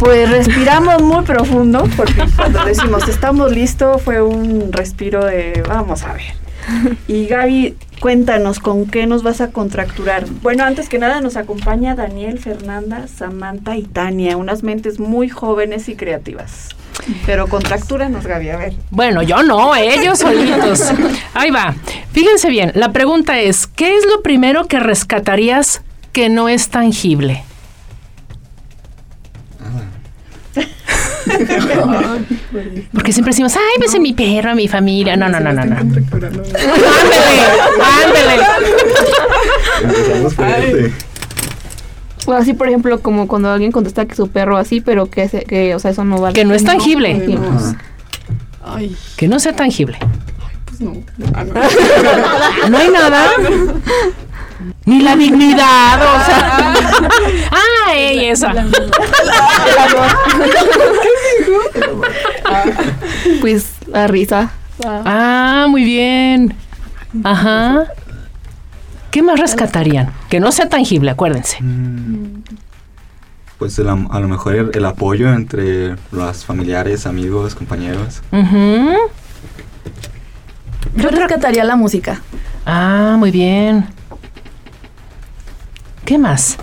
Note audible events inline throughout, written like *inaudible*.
Pues respiramos muy profundo porque *laughs* cuando decimos estamos listos fue un respiro de vamos a ver. Y Gaby, cuéntanos con qué nos vas a contracturar. Bueno, antes que nada nos acompaña Daniel, Fernanda, Samantha y Tania, unas mentes muy jóvenes y creativas. Pero contractúranos, Gaby, a ver. Bueno, yo no, ellos solitos. Ahí va. Fíjense bien, la pregunta es, ¿qué es lo primero que rescatarías que no es tangible? *laughs* Porque siempre decimos, ay, pues mi perro, mi familia. No, no, no, no, no. *laughs* Ándele, ándele. Empezamos fuerte. O así, por ejemplo, como cuando alguien contesta que su perro así, pero que, se- que o sea, eso no vale. Que no es tangible. Ay, Que no sea tangible. pues no. Ah, no. *laughs* No hay nada. Ni la dignidad, o sea. Ay, esa. *laughs* Pues la risa. Ah, muy bien. Ajá. ¿Qué más rescatarían? Que no sea tangible, acuérdense. Mm, Pues el a lo mejor el, el apoyo entre los familiares, amigos, compañeros. Ujú. Yo rescataría la música. Ah, muy bien. ¿Qué más?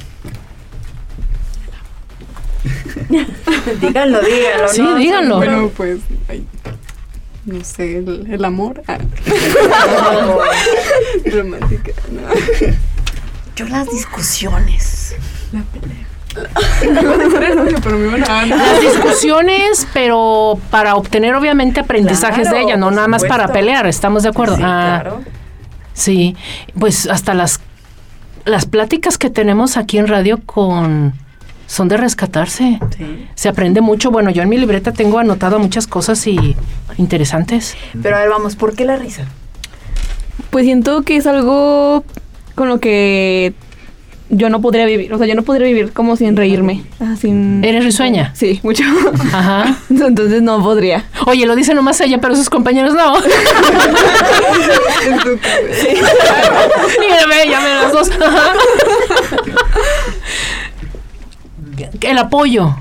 *laughs* díganlo, díganlo. Sí, ¿no? díganlo. Bueno, pues, ay, no sé, el, el amor. Ah. *laughs* Romántica. no. Yo las discusiones. Iba a decir el odio, pero me iban a Las discusiones, pero para obtener obviamente aprendizajes Claro, de ella, no nada más para pelear, ¿estamos de acuerdo? Sí, ah, claro. sí. Pues hasta las las pláticas que tenemos aquí en radio con son de rescatarse. Sí. Se aprende mucho. Bueno, yo en mi libreta tengo anotado muchas cosas y interesantes. Pero a ver, vamos, ¿por qué la risa? Pues siento que es algo con lo que yo no podría vivir. O sea, yo no podría vivir como sin reírme. Ah, sin... ¿Eres risueña? Sí, mucho. Ajá. *laughs* Entonces no podría. Oye, lo dice nomás ella, pero sus compañeros no. Mírame, ya me las dos. Ajá. *laughs* El apoyo.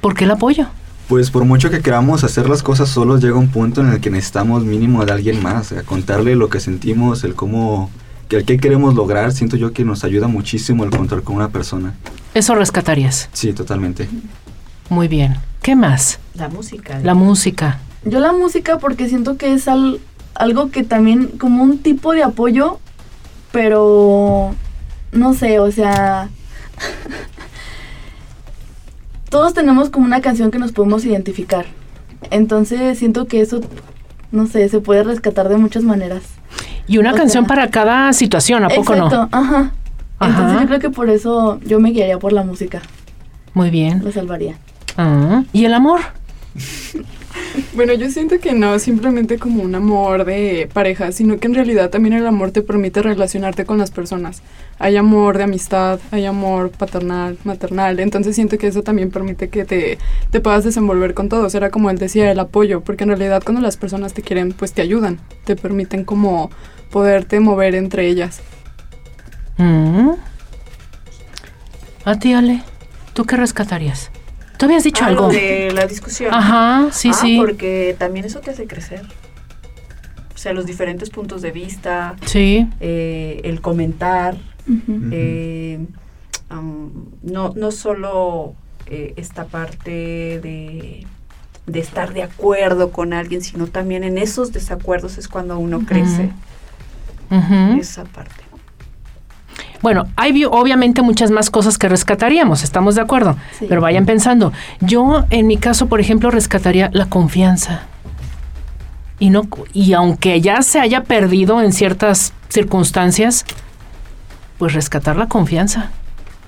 ¿Por qué el apoyo? Pues por mucho que queramos hacer las cosas solos, llega un punto en el que necesitamos mínimo de alguien más. A contarle lo que sentimos, el cómo, que el que queremos lograr, siento yo que nos ayuda muchísimo el contar con una persona. Eso rescatarías. Sí, totalmente. Muy bien. ¿Qué más? La música. La música. Yo la música porque siento que es al- algo que también como un tipo de apoyo, pero no sé, o sea, todos tenemos como una canción que nos podemos identificar. Entonces siento que eso, no sé, se puede rescatar de muchas maneras. Y una O canción sea, para cada situación, ¿a poco Exacto, no? ajá. Entonces Ajá. yo creo que por eso yo me guiaría por la música, Muy bien. lo salvaría. Ah, ¿Y el amor? *laughs* *laughs* Bueno, yo siento que no simplemente como un amor de pareja, sino que en realidad también el amor te permite relacionarte con las personas. Hay amor de amistad, hay amor paternal, maternal, entonces siento que eso también permite que te, te puedas desenvolver con todos. Era como él decía, el apoyo, porque en realidad cuando las personas te quieren, pues te ayudan, te permiten como poderte mover entre ellas. Mm. A ti, Ale, ¿tú qué rescatarías? ¿Tú habías dicho Ah, algo? lo de la discusión. Ajá, sí, Ah, sí. Porque también eso te hace crecer. O sea, los diferentes puntos de vista, Sí. eh, el comentar, eh, no, no solo eh, esta parte de, de estar de acuerdo con alguien, sino también en esos desacuerdos es cuando uno crece. Ujú. Esa parte. Bueno, hay vi- obviamente muchas más cosas que rescataríamos, estamos de acuerdo, Sí. pero vayan pensando. Yo, en mi caso, por ejemplo, rescataría la confianza. Y no y aunque ya se haya perdido en ciertas circunstancias, pues rescatar la confianza.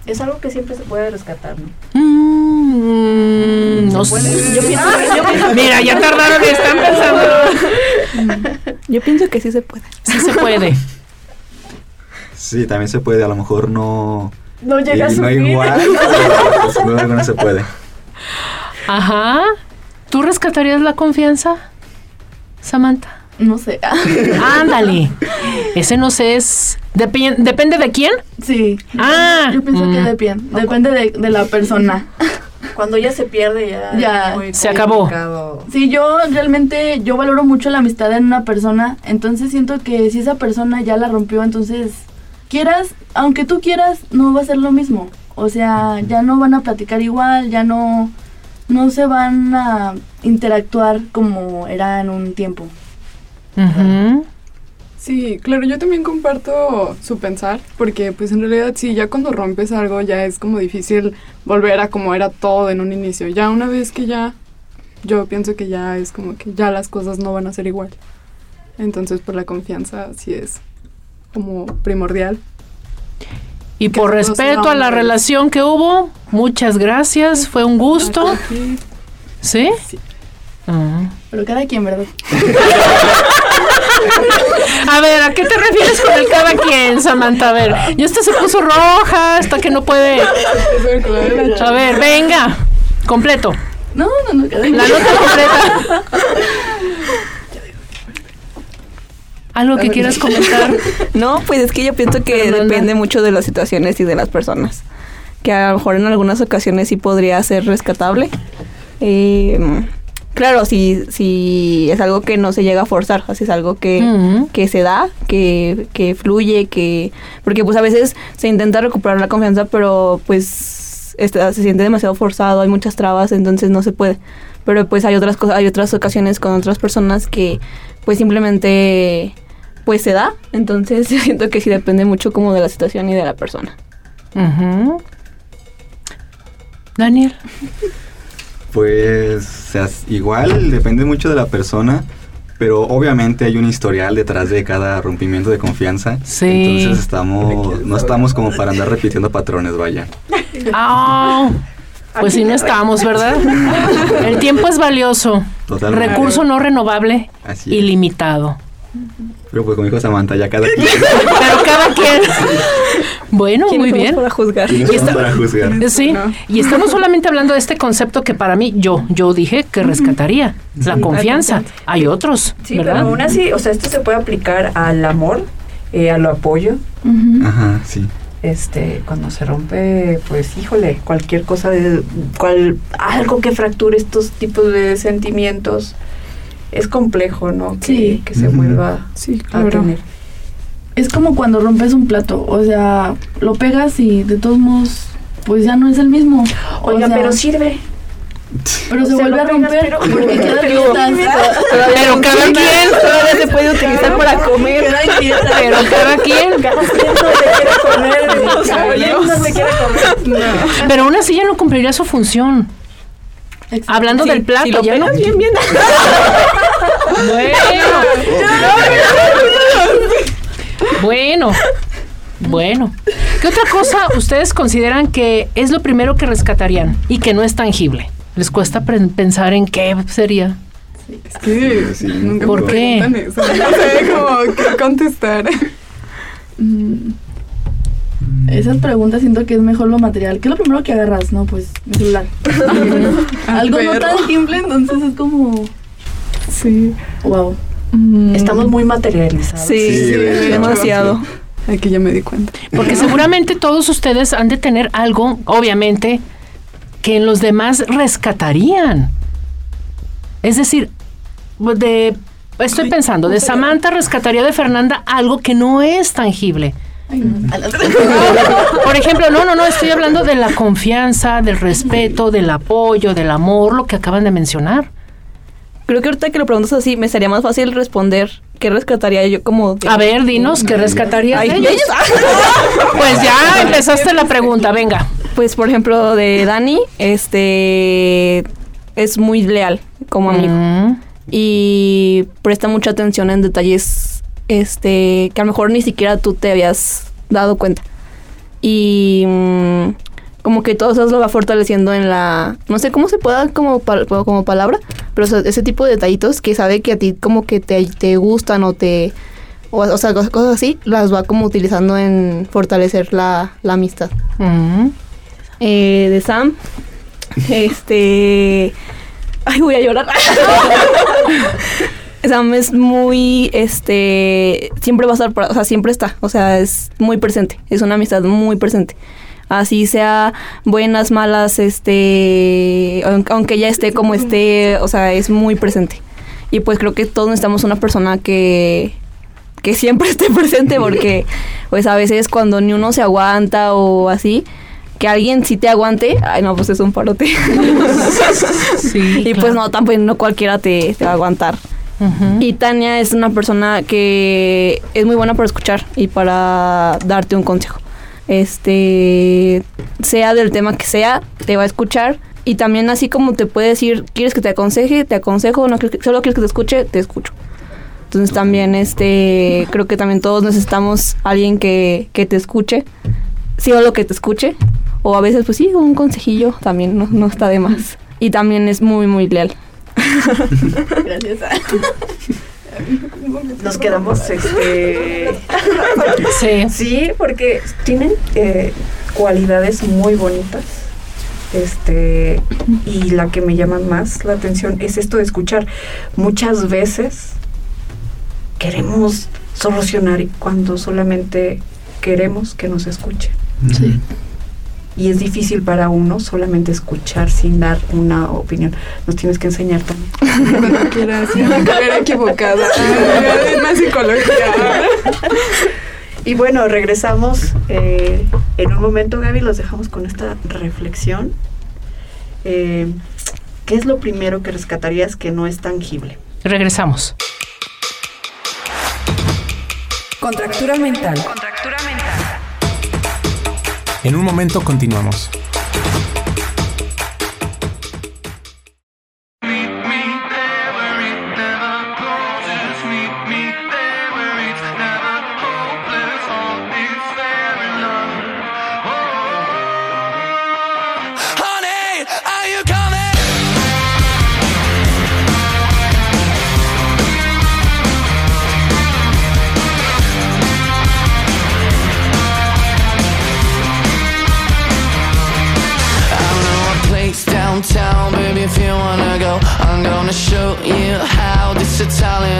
Es algo que siempre se puede rescatar, ¿no? Mm, no sé. Yo pienso, yo pienso- *laughs* Mira, ya tardaron, están pensando. *laughs* Yo pienso que sí se puede. Sí se puede. *laughs* Sí, también se puede, a lo mejor no... no llega a su no fin. igual, *laughs* pero pues, alguna se puede. Ajá. ¿Tú rescatarías la confianza, Samantha? No sé. *laughs* Ándale. Ese no sé, es... depi- ¿Depende de quién? sí. Ah. Yo pienso que Mm. depende. Depende de, de la persona. *laughs* Cuando ya se pierde, ya. Ya. es muy Se acabó. Sí, yo realmente, yo valoro mucho la amistad en una persona, entonces siento que si esa persona ya la rompió, entonces quieras, aunque tú quieras, no va a ser lo mismo. O sea, ya no van a platicar igual, ya no, no se van a interactuar como era en un tiempo. Ujú. Sí, claro, yo también comparto su pensar, porque pues en realidad sí, ya cuando rompes algo ya es como difícil volver a como era todo en un inicio. Ya una vez que ya, yo pienso que ya es como que ya las cosas no van a ser igual. Entonces pues la confianza sí es como primordial. Y Que por respeto a la relación que hubo, muchas gracias, fue un gusto. Sí. ¿Sí? Ah. Pero cada quien, ¿verdad? *laughs* A ver, ¿a qué te refieres con el cada quien, Samantha? A ver, y esta se puso roja, hasta que no puede. A ver, venga, completo. No, no, no, cada La quien. nota completa. *laughs* ¿Algo que quieras comentar? *laughs* No, pues es que yo pienso que depende mucho de las situaciones y de las personas. Que a lo mejor en algunas ocasiones sí podría ser rescatable. Eh, claro, si, si es algo que no se llega a forzar, sea, es algo que, que se da, que, que fluye, que... Porque pues a veces se intenta recuperar la confianza, pero pues está- se siente demasiado forzado, hay muchas trabas, entonces no se puede. Pero pues hay otras cosas, hay otras ocasiones con otras personas que pues simplemente pues se da. Entonces yo *laughs* siento que sí depende mucho como de la situación y de la persona. Ujú. Daniel. Pues o sea, igual depende mucho de la persona, pero obviamente hay un historial detrás de cada rompimiento de confianza. Sí. Entonces estamos, no estamos como para andar repitiendo patrones, vaya. Ah, pues sí, no estamos, ¿verdad? El tiempo es valioso. Totalmente. Recurso no renovable, Así ilimitado. Pero pues como dijo Samantha, ya cada *laughs* quien. Pero cada quien. Bueno, muy ¿Quiénes somos bien. para juzgar? ¿Quiénes Y somos está- para juzgar? Sí, No. y estamos solamente hablando de este concepto que para mí yo, yo dije que rescataría, la confianza. Hay otros, Sí, ¿verdad? pero aún así, o sea, esto se puede aplicar al amor, eh, al apoyo. Ajá, sí. Este, cuando se rompe, pues, híjole, cualquier cosa de cual, algo que fracture estos tipos de sentimientos es complejo, ¿no? Que, Sí. que se vuelva Sí, a claro. tener. Es como cuando rompes un plato, o sea, lo pegas y de todos modos, pues ya no es el mismo. O Oiga, sea, pero sirve. pero se vuelve a romper pero- porque *laughs* queda pero- grietas. Pero cada quien, Todavía se puede utilizar para comer. Pero cada quien. Cada quien no quiere comer. Pero aún así ya no cumpliría su función. Hablando del plato, Si lo ya no. pegas bien, bien. *laughs* Bueno. Bueno. Bueno. ¿Qué otra cosa ustedes consideran que es lo primero que rescatarían y que no es tangible? ¿Les cuesta pensar en qué sería? Es que Sí, nunca ¿Por me qué? preguntan eso. No sé cómo qué contestar. Mm, Esas preguntas siento que es mejor lo material. ¿Qué es lo primero que agarras? No, pues mi celular. *laughs* Algo no Perro. tangible, entonces es como, Sí. wow. Mm, Estamos muy materializados. Sí, demasiado. Aquí ya me di cuenta. Porque seguramente todos ustedes han de tener algo, obviamente, que en los demás rescatarían. Es decir, de estoy pensando, de Samantha rescataría de Fernanda algo que no es tangible. Ay, no. *laughs* Por ejemplo, no, no, no, estoy hablando de la confianza, del respeto, del apoyo, del amor, lo que acaban de mencionar. Creo que ahorita que lo preguntas así, me sería más fácil responder qué rescataría yo como... de- A ver, dinos, ¿qué rescatarías de ellos? *laughs* Pues ya *laughs* empezaste la pregunta, venga. Pues por ejemplo de Dani, este es muy leal como amigo Mm, y presta mucha atención en detalles este que a lo mejor ni siquiera tú te habías dado cuenta. Y mm, como que todo eso lo va fortaleciendo en la, no sé cómo se pueda como, como palabra, pero o sea, ese tipo de detallitos que sabe que a ti como que te, te gustan o te, o, o sea, cosas, cosas así, las va como utilizando en fortalecer la, la amistad. Mm. Eh, de Sam, este, ay voy a llorar. *laughs* Sam es muy, este, siempre va a estar, o sea, siempre está, o sea, es muy presente, es una amistad muy presente. Así sea buenas, malas, este, aun- aunque ya esté como esté, o sea, es muy presente. Y pues creo que todos necesitamos una persona que, que siempre *laughs* esté presente porque pues a veces cuando ni uno se aguanta o así, que alguien sí te aguante, ay no, pues es un parote. *laughs* Sí, *laughs* y pues no, tampoco no cualquiera te, te va a aguantar. Ujú. Y Tania es una persona que es muy buena para escuchar y para darte un consejo. Este, sea del tema que sea, te va a escuchar. Y también así como te puede decir, ¿quieres que te aconseje? Te aconsejo, no quieres que- solo quieres que te escuche, te escucho. Entonces también este, creo que también todos necesitamos alguien que, que te escuche. Sí o lo que te escuche. O a veces pues sí, un consejillo también no, no está de más. Y también es muy, muy leal. *laughs* Gracias. *laughs* Nos quedamos, este... Sí. Sí, porque tienen eh, cualidades muy bonitas. Este, y la que me llama más la atención es esto de escuchar. Muchas veces queremos solucionar cuando solamente queremos que nos escuchen. Sí. Y es difícil para uno solamente escuchar sin dar una opinión. Nos tienes que enseñar también. Cuando quieras, sí, una carrera equivocada. *laughs* Es más psicología. Y bueno, regresamos eh, en un momento, Gaby, los dejamos con esta reflexión. Eh, ¿Qué es lo primero que rescatarías que no es tangible? Regresamos. Contractura mental. En un momento continuamos. Italian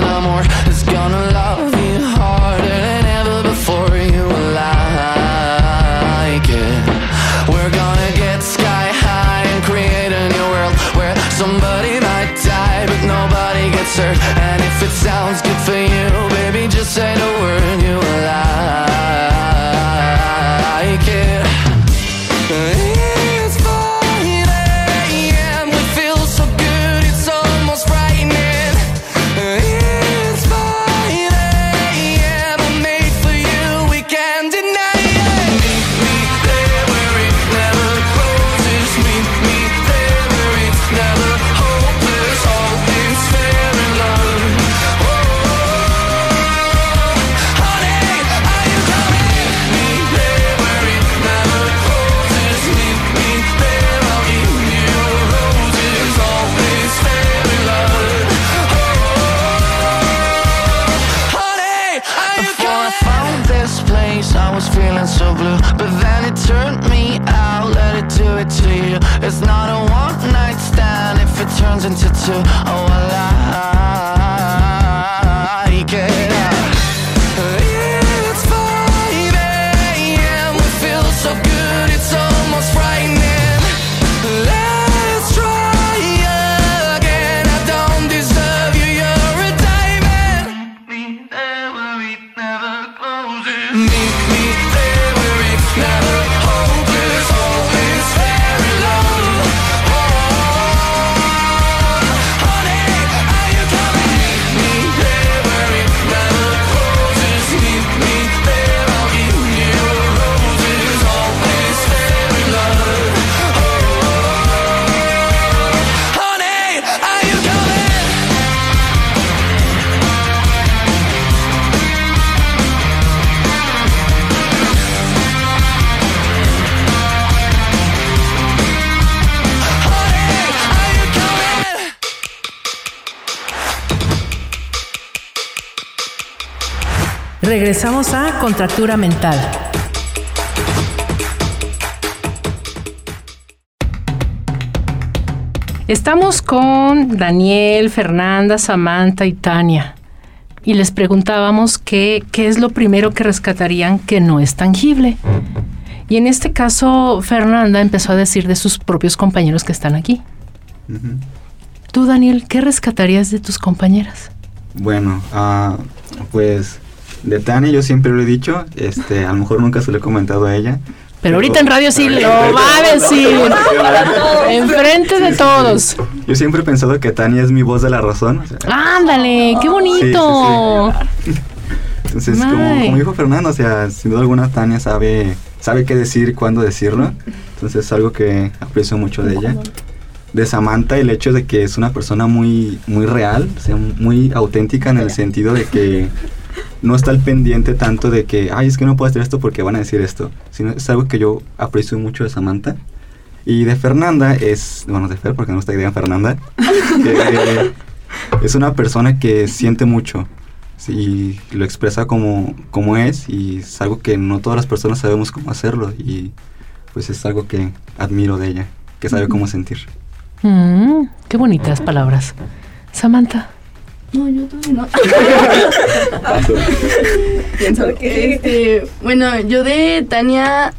Regresamos a Contractura Mental. Estamos con Daniel, Fernanda, Samantha y Tania. Y les preguntábamos qué, qué es lo primero que rescatarían que no es tangible. Y en este caso, Fernanda empezó a decir de sus propios compañeros que están aquí. Tú, Daniel, ¿qué rescatarías de tus compañeras? Bueno, ah, pues de Tania yo siempre lo he dicho, este, a lo mejor nunca se lo he comentado a ella. Pero ahorita en radio sí lo va a decir. Enfrente de todos. Yo siempre he pensado que Tania es mi voz de la razón. o sea, Ándale, qué bonito. Entonces, May. como, como dijo Fernando, o sea, sin duda alguna Tania sabe, sabe qué decir cuándo decirlo. Entonces es algo que aprecio mucho de ella. De Samantha, el hecho de que es una persona muy, muy real, o sea, muy auténtica en el sentido de que no está al pendiente tanto de que, ay, es que no puedo hacer esto porque van a decir esto. Sino es algo que yo aprecio mucho de Samantha. Y de Fernanda es, bueno, de Fer, porque no está idea Fernanda. *laughs* eh, es una persona que siente mucho. Sí, y lo expresa como, como es y es algo que no todas las personas sabemos cómo hacerlo y pues es algo que admiro de ella, que sabe cómo sentir. Mm, qué bonitas palabras. Samantha. No, yo todavía no. Este, bueno, yo de Tania.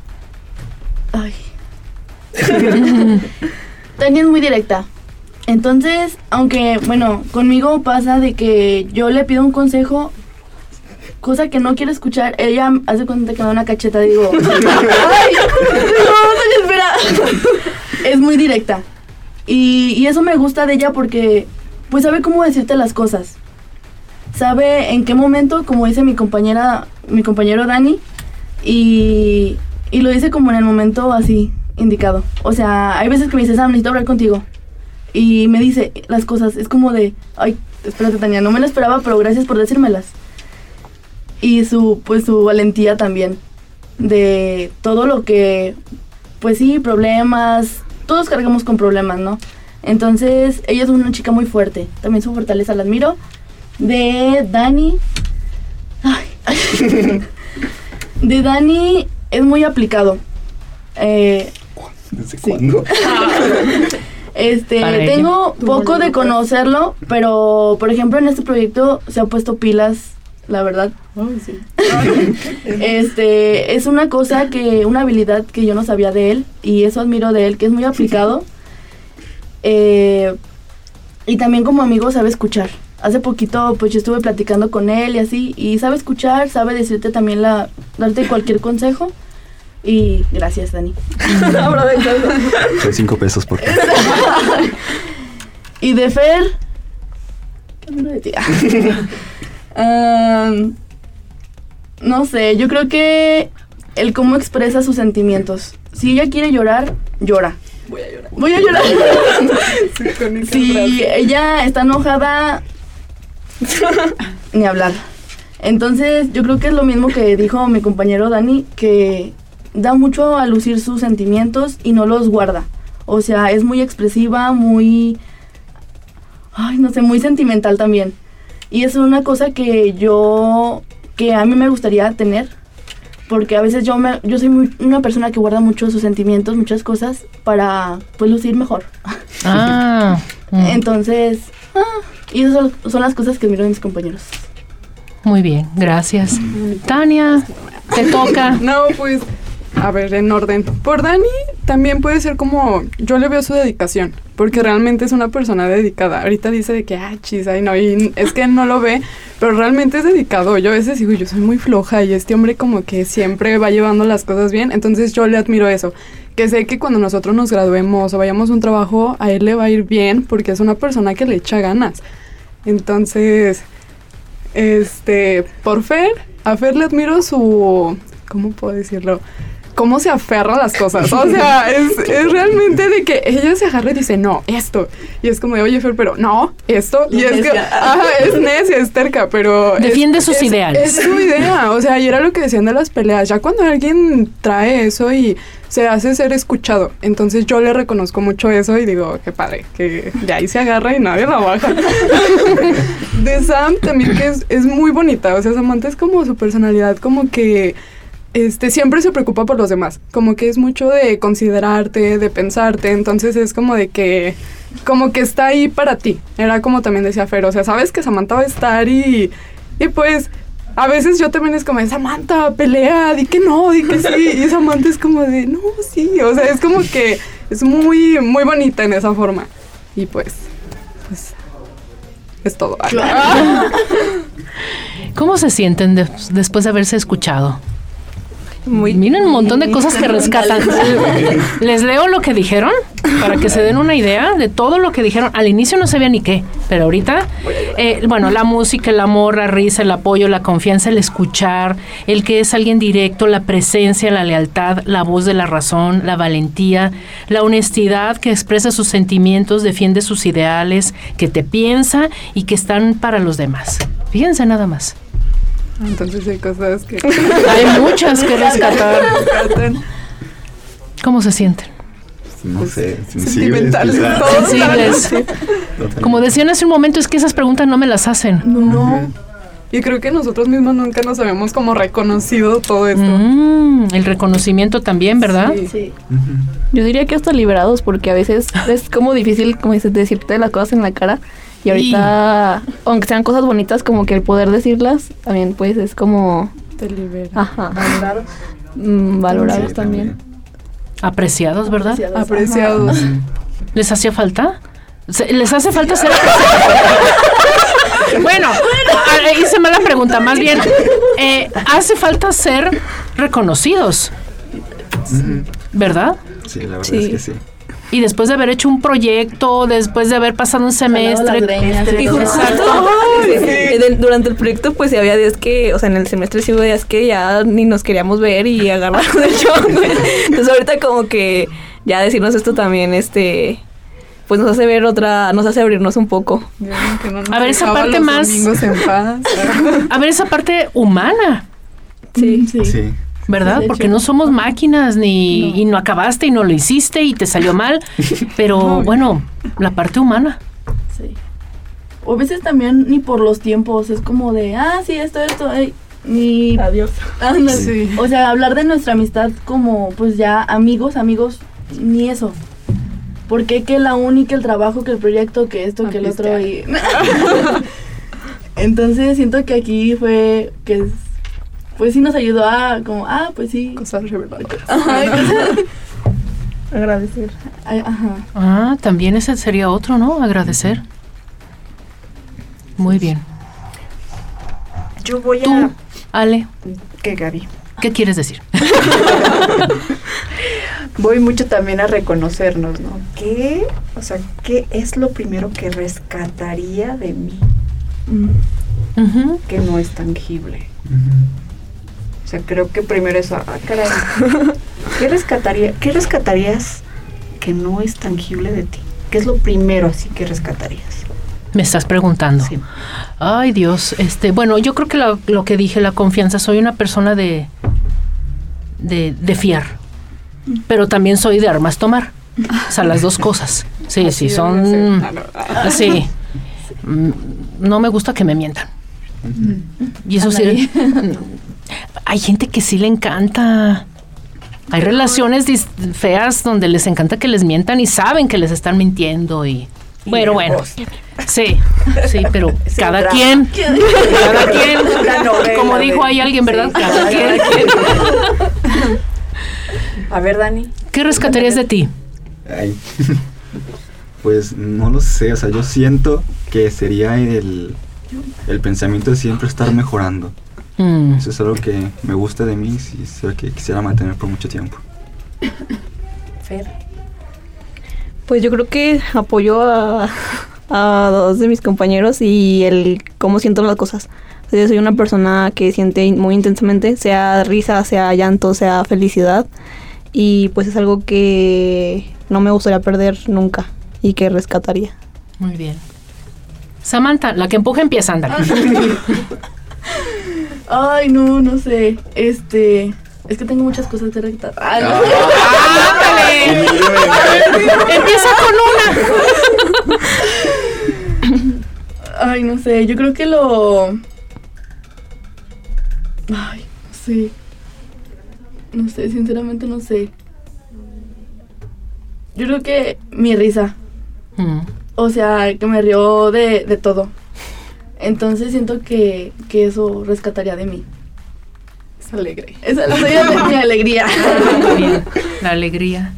Ay. *laughs* Tania es muy directa. Entonces, aunque, bueno, conmigo pasa de que yo le pido un consejo, cosa que no quiere escuchar, ella hace cuenta que me da una cacheta, digo, *laughs* ¡ay! No, Tania, espera. Es muy directa. Y, y eso me gusta de ella porque, pues, sabe cómo decirte las cosas sabe en qué momento, como dice mi compañera, mi compañero Dani, y, y lo dice como en el momento así, indicado. O sea, hay veces que me dice, Sam, necesito hablar contigo. Y me dice las cosas, es como de, ay, espérate Tania, no me lo esperaba, pero gracias por decírmelas. Y su, pues su valentía también, de todo lo que, pues sí, problemas, todos cargamos con problemas, ¿no? Entonces, ella es una chica muy fuerte, también su fortaleza la admiro de Dani. Ay. *laughs* de Dani es muy aplicado. Eh, ¿Desde cuándo? *laughs* este, Para ella. tengo poco de conocerlo, pero por ejemplo en este proyecto se ha puesto pilas, la verdad. *laughs* este, es una cosa que, una habilidad que yo no sabía de él y eso admiro de él, que es muy aplicado. Eh, y también como amigo sabe escuchar. Hace poquito pues yo estuve platicando con él y así, y sabe escuchar, sabe decirte también la, darte cualquier consejo. Y gracias, Dani. *laughs* *laughs* Soy cinco pesos por *laughs* y de Fer. Am, no sé, yo creo que el cómo expresa sus sentimientos. Si ella quiere llorar, llora. Voy a llorar. Voy a llorar. *laughs* Sí, si frase. ella está enojada, *laughs* ni hablar. Entonces, yo creo que es lo mismo que dijo mi compañero Dani, que da mucho a lucir sus sentimientos y no los guarda. O sea, es muy expresiva, muy... Ay, no sé, muy sentimental también. Y es una cosa que yo, que a mí me gustaría tener, porque a veces yo, me, yo soy muy- una persona que guarda mucho sus sentimientos, muchas cosas, para pues lucir mejor. *laughs* Ah. mm, Entonces, ah, y esas son, son las cosas que miro de mis compañeros. Muy bien, gracias. Tania, te toca. *laughs* No, pues, a ver, en orden. Por Dani también puede ser como, yo le veo su dedicación, porque realmente es una persona dedicada. Ahorita dice de que, ah, chis, ay, no, y es que no lo ve, pero realmente es dedicado. Yo a veces digo, yo soy muy floja y este hombre como que siempre va llevando las cosas bien, entonces yo le admiro eso. Que sé que cuando nosotros nos graduemos o vayamos a un trabajo, a él le va a ir bien, porque es una persona que le echa ganas. Entonces, este, por Fer, a Fer le admiro su, ¿cómo puedo decirlo? Cómo se aferra a las cosas. O sea, es, *laughs* es realmente de que ella se agarra y dice, no, esto. Y es como de, oye, Fer, pero no, esto. Y es que, ajá, es necia, es terca, pero... es- Defiende sus es- ideales. Es su idea. O sea, y era lo que decían de las peleas. Ya cuando alguien trae eso y se hace ser escuchado. Entonces yo le reconozco mucho eso y digo, qué padre, que de ahí se agarra y nadie la baja. *laughs* de Sam también que es, es muy bonita, o sea, Samantha es como su personalidad, como que este, siempre se preocupa por los demás, como que es mucho de considerarte, de pensarte, entonces es como de que, como que está ahí para ti, era como también decía Fer, o sea, sabes que Samantha va a estar y, y pues a veces yo también es como, Samantha, pelea, di que no, di que sí. Y Samantha es como de, no, sí. O sea, es como que es muy, muy bonita en esa forma. Y pues, pues es todo. *laughs* ¿Cómo se sienten de- después de haberse escuchado? Muy Miren un montón de cosas que rescatan. Les leo lo que dijeron para que se den una idea de todo lo que dijeron. Al inicio no sabía ni qué, pero ahorita, eh, bueno, la música, el amor, la risa, el apoyo, la confianza, el escuchar, el que es alguien directo, la presencia, la lealtad, la voz de la razón, la valentía, la honestidad que expresa sus sentimientos, defiende sus ideales, que te piensa y que están para los demás. Fíjense nada más. Entonces hay cosas que... *laughs* Hay muchas que rescatar. ¿Cómo se sienten? No sé, sensibles. Sensibles. Como decían hace un momento, es que esas preguntas no me las hacen. No. Y creo que nosotros mismos nunca nos habíamos como reconocido todo esto. Mm, el reconocimiento también, ¿verdad? Sí. Sí. Yo diría que hasta liberados, porque a veces es como difícil, como dices, decirte las cosas en la cara. Y ahorita, aunque sean cosas bonitas, como que el poder decirlas también, pues es como, Te libera. ajá, mm, valorados Sí, también. Apreciados, ¿verdad? Apreciados. Apreciados. ¿Les hacía falta? ¿Les hace falta ser *laughs* Bueno, a- hice mala pregunta. Más bien, eh, hace falta ser reconocidos. ¿verdad? Sí, la verdad Sí. es que sí. Y después de haber hecho un proyecto, después de haber pasado un semestre. greñas, este, y justo-. *laughs* Sí, Durante el proyecto, pues sí había días que, o sea, en el semestre sí hubo días que ya ni nos queríamos ver y agarrarnos del chongo. Entonces ahorita como que ya decirnos esto también, este, pues nos hace ver otra, nos hace abrirnos un poco. Dios, que no nos A ver, esa parte más- domingos en paz. *laughs* A ver, esa parte humana. Sí. Sí. Sí. ¿Verdad? Porque hecho. no somos máquinas ni y no acabaste y no lo hiciste y te salió mal, *laughs* pero bueno, la parte humana. Sí. O a veces también ni por los tiempos, es como de, ah, sí, esto, esto, ay, ni... Adiós. Ándale. Sí. O sea, hablar de nuestra amistad como, pues ya amigos, amigos, ni eso. Porque que la uni, que el trabajo, que el proyecto, que esto, que el otro y... *laughs* Entonces siento que aquí fue que es- pues sí nos ayudó a como, ah, pues sí. Cosas. Ajá, *laughs* Agradecer. ajá. Ah, también ese sería otro, ¿no? Agradecer. Muy bien. Yo voy Tú, a... Ale, ¿Qué, Gaby? ¿qué quieres decir? *laughs* Voy mucho también a reconocernos, ¿no? ¿Qué, o sea, qué es lo primero que rescataría de mí Ujú. que no es tangible? O sea, creo que primero eso, ah, caray, ¿qué rescataría, qué rescatarías que no es tangible de ti? ¿Qué es lo primero así que rescatarías? Me estás preguntando. Sí. Ay, Dios, este, bueno, yo creo que lo, lo que dije, la confianza, soy una persona de, de, de fiar, pero también soy de armas tomar. O sea, las dos cosas. Sí, sí, son... Ah, no, ah. *laughs* Sí. Mm, No me gusta que me mientan. Y eso sí. *laughs* Hay gente que sí le encanta. Hay relaciones dis- feas donde les encanta que les mientan y saben que les están mintiendo y. Bueno, bueno. Sí, sí, pero *laughs* cada drama. quien. *laughs* Cada quien. Como dijo ahí alguien, ¿verdad? Sí, Cada cada quien. *laughs* A ver, Dani. ¿Qué rescatarías de ti? Ay. Pues no lo sé, o sea, yo siento que sería el, el pensamiento de siempre estar mejorando. Mm, Eso es algo que me gusta de mí y es algo que quisiera mantener por mucho tiempo. *coughs* Fer. Pues yo creo que apoyo a, a dos de mis compañeros y el cómo siento las cosas. O sea, yo soy una persona que siente muy intensamente, sea risa, sea llanto, sea felicidad. Y pues es algo que no me gustaría perder nunca y que rescataría. muy bien. Samantha, la que empuja empieza a andar. *laughs* *laughs* Ay, no, no sé. Este, Es que tengo muchas cosas que rescatar. Ah, no. ¡Ándale! *laughs* Empieza con una. Ay, no sé, yo creo que lo... Ay, no sé. No sé, sinceramente no sé. Yo creo que mi risa. Mm. O sea, que me rió de, de todo. Entonces siento que, que eso rescataría de mí. Es alegre. Esa es la mi alegría. Bien, La alegría.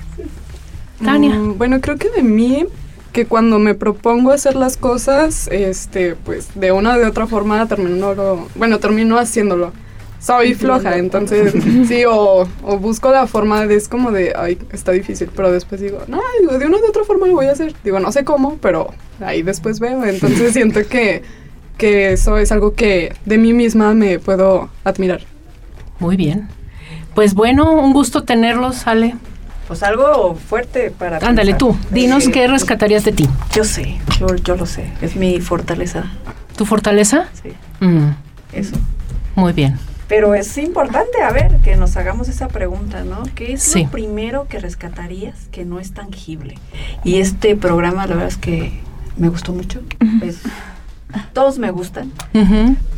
Tania. Mm, bueno, creo que de mí, que cuando me propongo hacer las cosas, este, pues de una o de otra forma termino, lo- bueno, termino haciéndolo. Soy floja, entonces sí, o, o busco la forma de, es como de, ay, está difícil, pero después digo, no, digo, de una o de otra forma lo voy a hacer. Digo, no sé cómo, pero ahí después veo. Entonces siento que, que eso es algo que de mí misma me puedo admirar. Muy bien. Pues bueno, un gusto tenerlos, Ale. Pues algo fuerte para. Ándale pensar. tú, dinos qué rescatarías de ti. Yo sé, yo, yo lo sé. Es mi fortaleza. ¿Tu fortaleza? Sí, Mm, eso. muy bien. Pero es importante, a ver, que nos hagamos esa pregunta, ¿no? ¿Qué es Sí. lo primero que rescatarías que no es tangible? Y este programa, la verdad es que me gustó mucho. Pues, todos me gustan,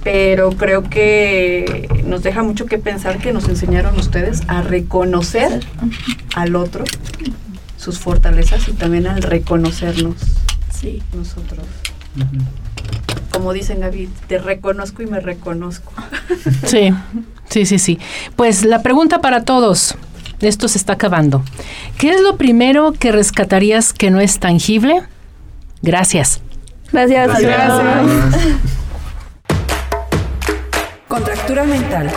pero creo que nos deja mucho que pensar que nos enseñaron ustedes a reconocer al otro sus fortalezas y también al reconocernos Sí. nosotros. Como dicen Gaby, te reconozco y me reconozco. *laughs* Sí, sí, sí, sí. Pues la pregunta para todos, esto se está acabando. ¿Qué es lo primero que rescatarías que no es tangible? Gracias. Gracias. Contractura mental.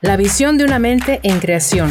La visión de una mente en creación.